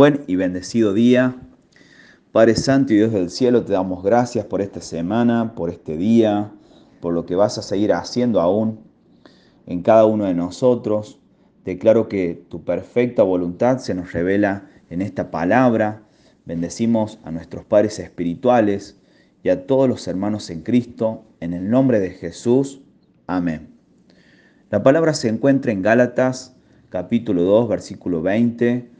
Buen y bendecido día. Padre Santo y Dios del cielo, te damos gracias por esta semana, por este día, por lo que vas a seguir haciendo aún en cada uno de nosotros. Declaro que tu perfecta voluntad se nos revela en esta palabra. Bendecimos a nuestros padres espirituales y a todos los hermanos en Cristo, en el nombre de Jesús. Amén. La palabra se encuentra en Gálatas capítulo 2, versículo 20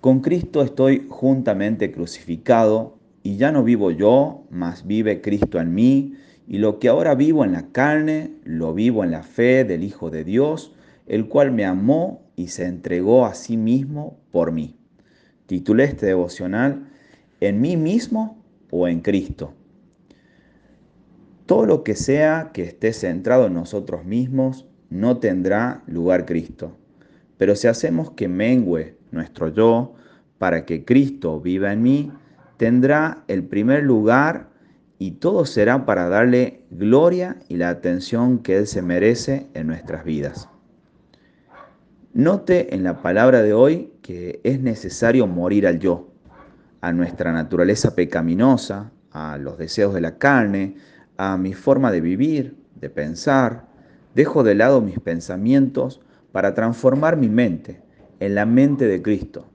con Cristo estoy juntamente crucificado, y ya no vivo yo, mas vive Cristo en mí, y lo que ahora vivo en la carne, lo vivo en la fe del Hijo de Dios, el cual me amó y se entregó a sí mismo por mí. Titulé este devocional ¿En mí mismo o en Cristo? Todo lo que sea que esté centrado en nosotros mismos no tendrá lugar Cristo. Pero si hacemos que mengue nuestro yo, para que Cristo viva en mí, tendrá el primer lugar y todo será para darle gloria y la atención que Él se merece en nuestras vidas. Note en la palabra de hoy que es necesario morir al yo, a nuestra naturaleza pecaminosa, a los deseos de la carne, a mi forma de vivir, de pensar. Dejo de lado mis pensamientos para transformar mi mente en la mente de Cristo,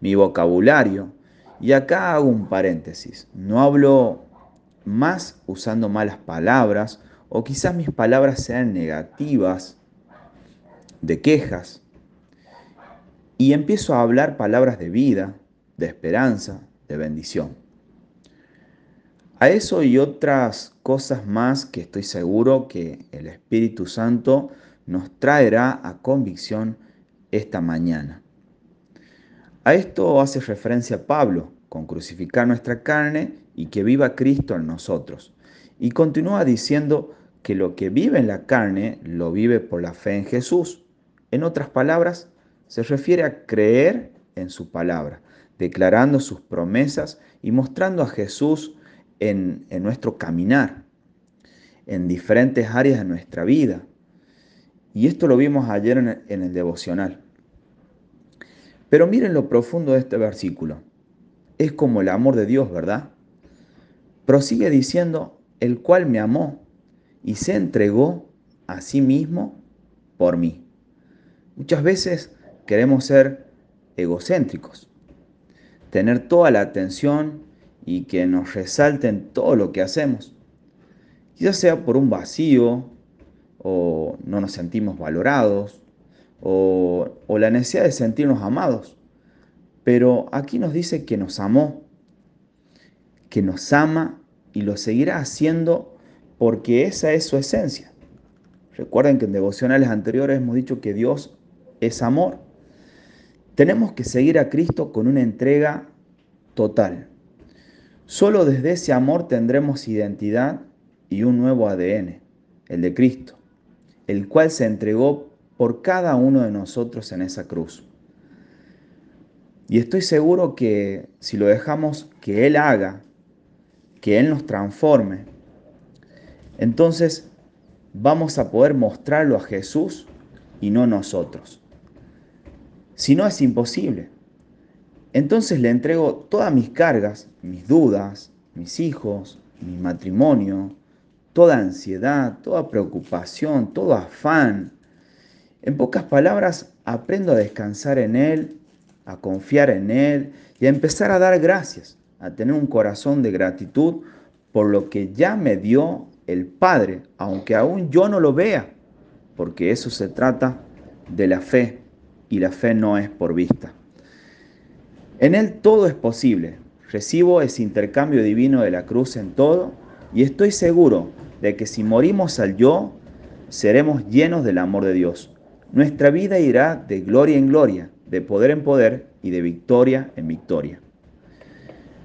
mi vocabulario. Y acá hago un paréntesis. No hablo más usando malas palabras o quizás mis palabras sean negativas, de quejas. Y empiezo a hablar palabras de vida, de esperanza, de bendición. A eso y otras cosas más que estoy seguro que el Espíritu Santo nos traerá a convicción esta mañana. A esto hace referencia Pablo, con crucificar nuestra carne y que viva Cristo en nosotros. Y continúa diciendo que lo que vive en la carne lo vive por la fe en Jesús. En otras palabras, se refiere a creer en su palabra, declarando sus promesas y mostrando a Jesús en, nuestro caminar, en diferentes áreas de nuestra vida. Y esto lo vimos ayer en el, devocional. Pero miren lo profundo de este versículo. Es como el amor de Dios, ¿verdad? Prosigue diciendo, el cual me amó y se entregó a sí mismo por mí. Muchas veces queremos ser egocéntricos, tener toda la atención y que nos resalten todo lo que hacemos, ya sea por un vacío o no nos sentimos valorados, o, la necesidad de sentirnos amados. Pero aquí nos dice que nos amó, que nos ama y lo seguirá haciendo porque esa es su esencia. Recuerden que en devocionales anteriores hemos dicho que Dios es amor. Tenemos que seguir a Cristo con una entrega total. Solo desde ese amor tendremos identidad y un nuevo ADN, el de Cristo el cual se entregó por cada uno de nosotros en esa cruz. Y estoy seguro que si lo dejamos que Él haga, que Él nos transforme, entonces vamos a poder mostrarlo a Jesús y no nosotros. Si no es imposible, entonces le entrego todas mis cargas, mis dudas, mis hijos, mi matrimonio, toda ansiedad, toda preocupación, todo afán. En pocas palabras, aprendo a descansar en Él, a confiar en Él y a empezar a dar gracias, a tener un corazón de gratitud por lo que ya me dio el Padre, aunque aún yo no lo vea, porque eso se trata de la fe y la fe no es por vista. En Él todo es posible. Recibo ese intercambio divino de la cruz en todo y estoy seguro de que si morimos al yo, seremos llenos del amor de Dios. Nuestra vida irá de gloria en gloria, de poder en poder y de victoria en victoria.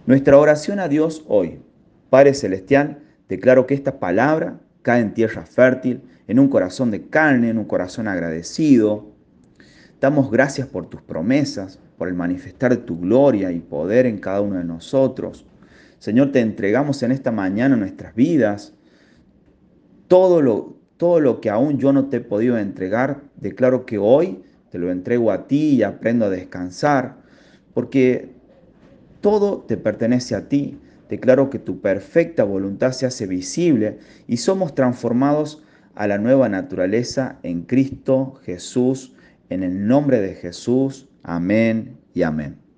Nuestra oración a Dios hoy, Padre Celestial, declaro que esta palabra cae en tierra fértil, en un corazón de carne, en un corazón agradecido. Damos gracias por tus promesas, por el manifestar tu gloria y poder en cada uno de nosotros. Señor, te entregamos en esta mañana nuestras vidas, todo lo, todo lo que aún yo no te he podido entregar, declaro que hoy te lo entrego a ti y aprendo a descansar. porque todo te pertenece a ti. Declaro que tu perfecta voluntad se hace visible y somos transformados a la nueva naturaleza en Cristo Jesús, en el nombre de Jesús. Amén y amén.